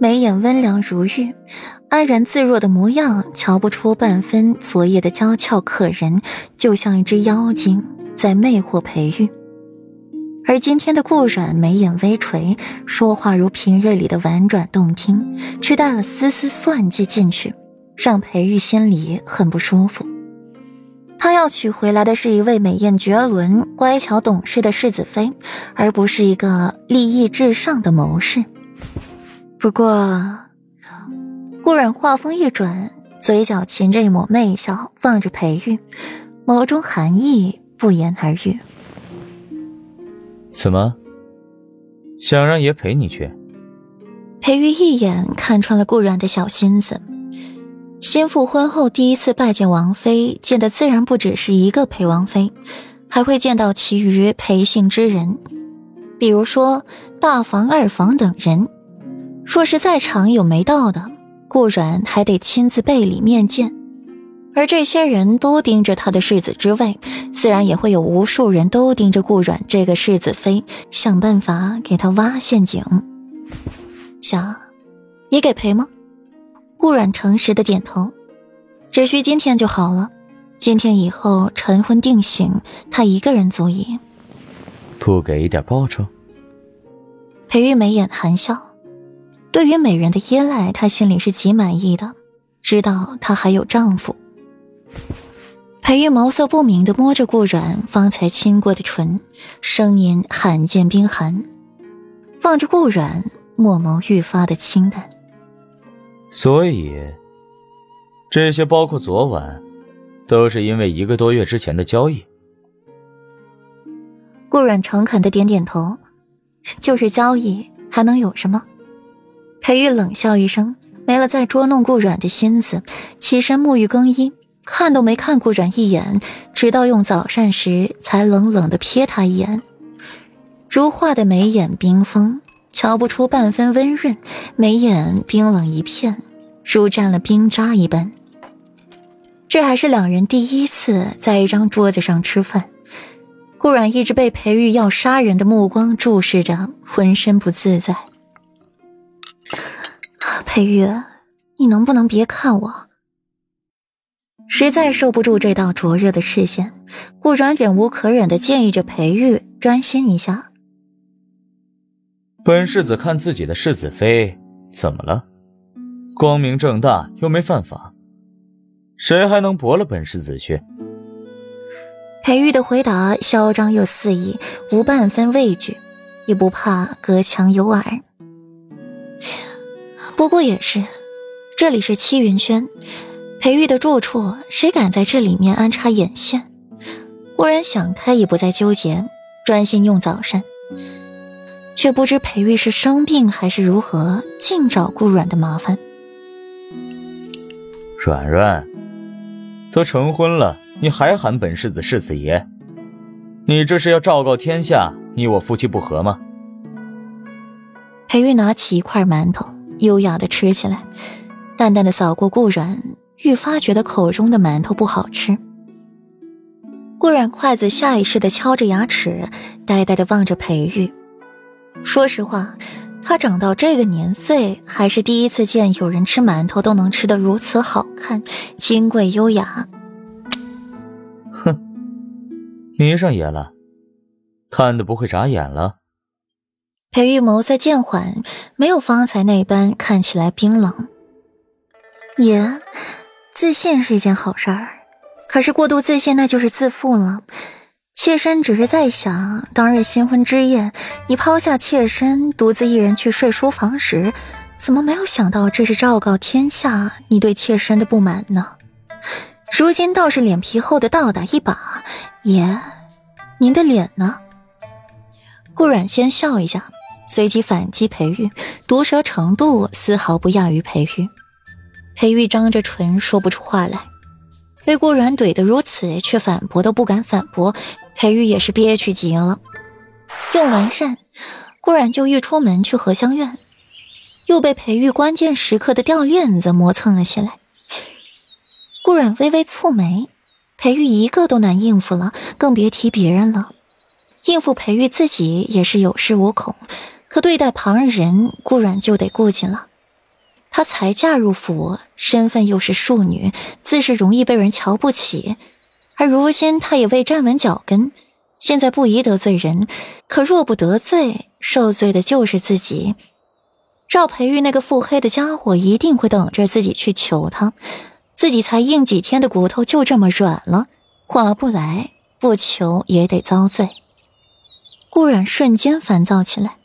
眉眼温良如玉，安然自若的模样，瞧不出半分昨夜的娇俏可人，就像一只妖精在魅惑裴玉。而今天的顾阮眉眼微垂，说话如平日里的婉转动听，却带了丝丝算计进去，让裴玉心里很不舒服。他要娶回来的是一位美艳绝伦、乖巧懂事的世子妃，而不是一个利益至上的谋士。不过，顾然话锋一转，嘴角噙着一抹媚笑，望着裴玉，眸中寒意不言而喻。怎么？想让爷陪你去？裴玉一眼看穿了顾然的小心思。心腹婚后第一次拜见王妃，见的自然不只是一个裴王妃，还会见到其余裴姓之人，比如说大房、二房等人。若是在场有没到的，顾阮还得亲自背礼面见。而这些人都盯着他的世子之位，自然也会有无数人都盯着顾阮这个世子妃，想办法给他挖陷阱。想，也给赔吗？顾阮诚实的点头，只需今天就好了。今天以后晨昏定省，他一个人足矣。不给一点报酬？裴玉眉眼含笑，对于美人的依赖，他心里是极满意的，知道她还有丈夫。裴玉眸色不明的摸着顾阮方才亲过的唇，声音罕见冰寒，望着顾阮，墨眸愈发的清淡。所以，这些包括昨晚，都是因为一个多月之前的交易。顾阮诚恳的点点头，就是交易，还能有什么？裴玉冷笑一声，没了再捉弄顾阮的心思，起身沐浴更衣，看都没看顾阮一眼，直到用早膳时，才冷冷的瞥他一眼，如画的眉眼冰封。瞧不出半分温润，眉眼冰冷一片，如沾了冰渣一般。这还是两人第一次在一张桌子上吃饭，顾阮一直被裴玉要杀人的目光注视着，浑身不自在。裴玉，你能不能别看我？实在受不住这道灼热的视线，顾阮忍无可忍的建议着裴玉专心一下。本世子看自己的世子妃怎么了？光明正大又没犯法，谁还能驳了本世子去？裴玉的回答嚣张又肆意，无半分畏惧，也不怕隔墙有耳。不过也是，这里是七云轩，裴玉的住处，谁敢在这里面安插眼线？忽然想开，也不再纠结，专心用早膳。却不知裴玉是生病还是如何，尽找顾软的麻烦。软软，都成婚了，你还喊本世子世子爷？你这是要昭告天下，你我夫妻不和吗？裴玉拿起一块馒头，优雅的吃起来，淡淡的扫过顾阮，愈发觉得口中的馒头不好吃。顾阮筷子下意识的敲着牙齿，呆呆的望着裴玉。说实话，他长到这个年岁，还是第一次见有人吃馒头都能吃得如此好看、金贵优雅。哼，迷上眼了，看的不会眨眼了。裴玉眸在渐缓，没有方才那般看起来冰冷。爷，自信是一件好事儿，可是过度自信那就是自负了。妾身只是在想，当日新婚之夜，你抛下妾身，独自一人去睡书房时，怎么没有想到这是昭告天下你对妾身的不满呢？如今倒是脸皮厚的倒打一把，爷，您的脸呢？顾阮先笑一下，随即反击裴玉，毒舌程度丝毫不亚于裴玉。裴玉张着唇说不出话来，被顾阮怼得如此，却反驳都不敢反驳。裴玉也是憋屈极了，用完膳，顾然就欲出门去荷香院，又被裴玉关键时刻的掉链子磨蹭了起来。顾然微微蹙眉，裴玉一个都难应付了，更别提别人了。应付裴玉自己也是有恃无恐，可对待旁人，顾阮就得顾忌了。她才嫁入府，身份又是庶女，自是容易被人瞧不起。而如今她也未站稳脚跟，现在不宜得罪人，可若不得罪，受罪的就是自己。赵培玉那个腹黑的家伙一定会等着自己去求他，自己才硬几天的骨头就这么软了，划不来，不求也得遭罪。顾然瞬间烦躁起来。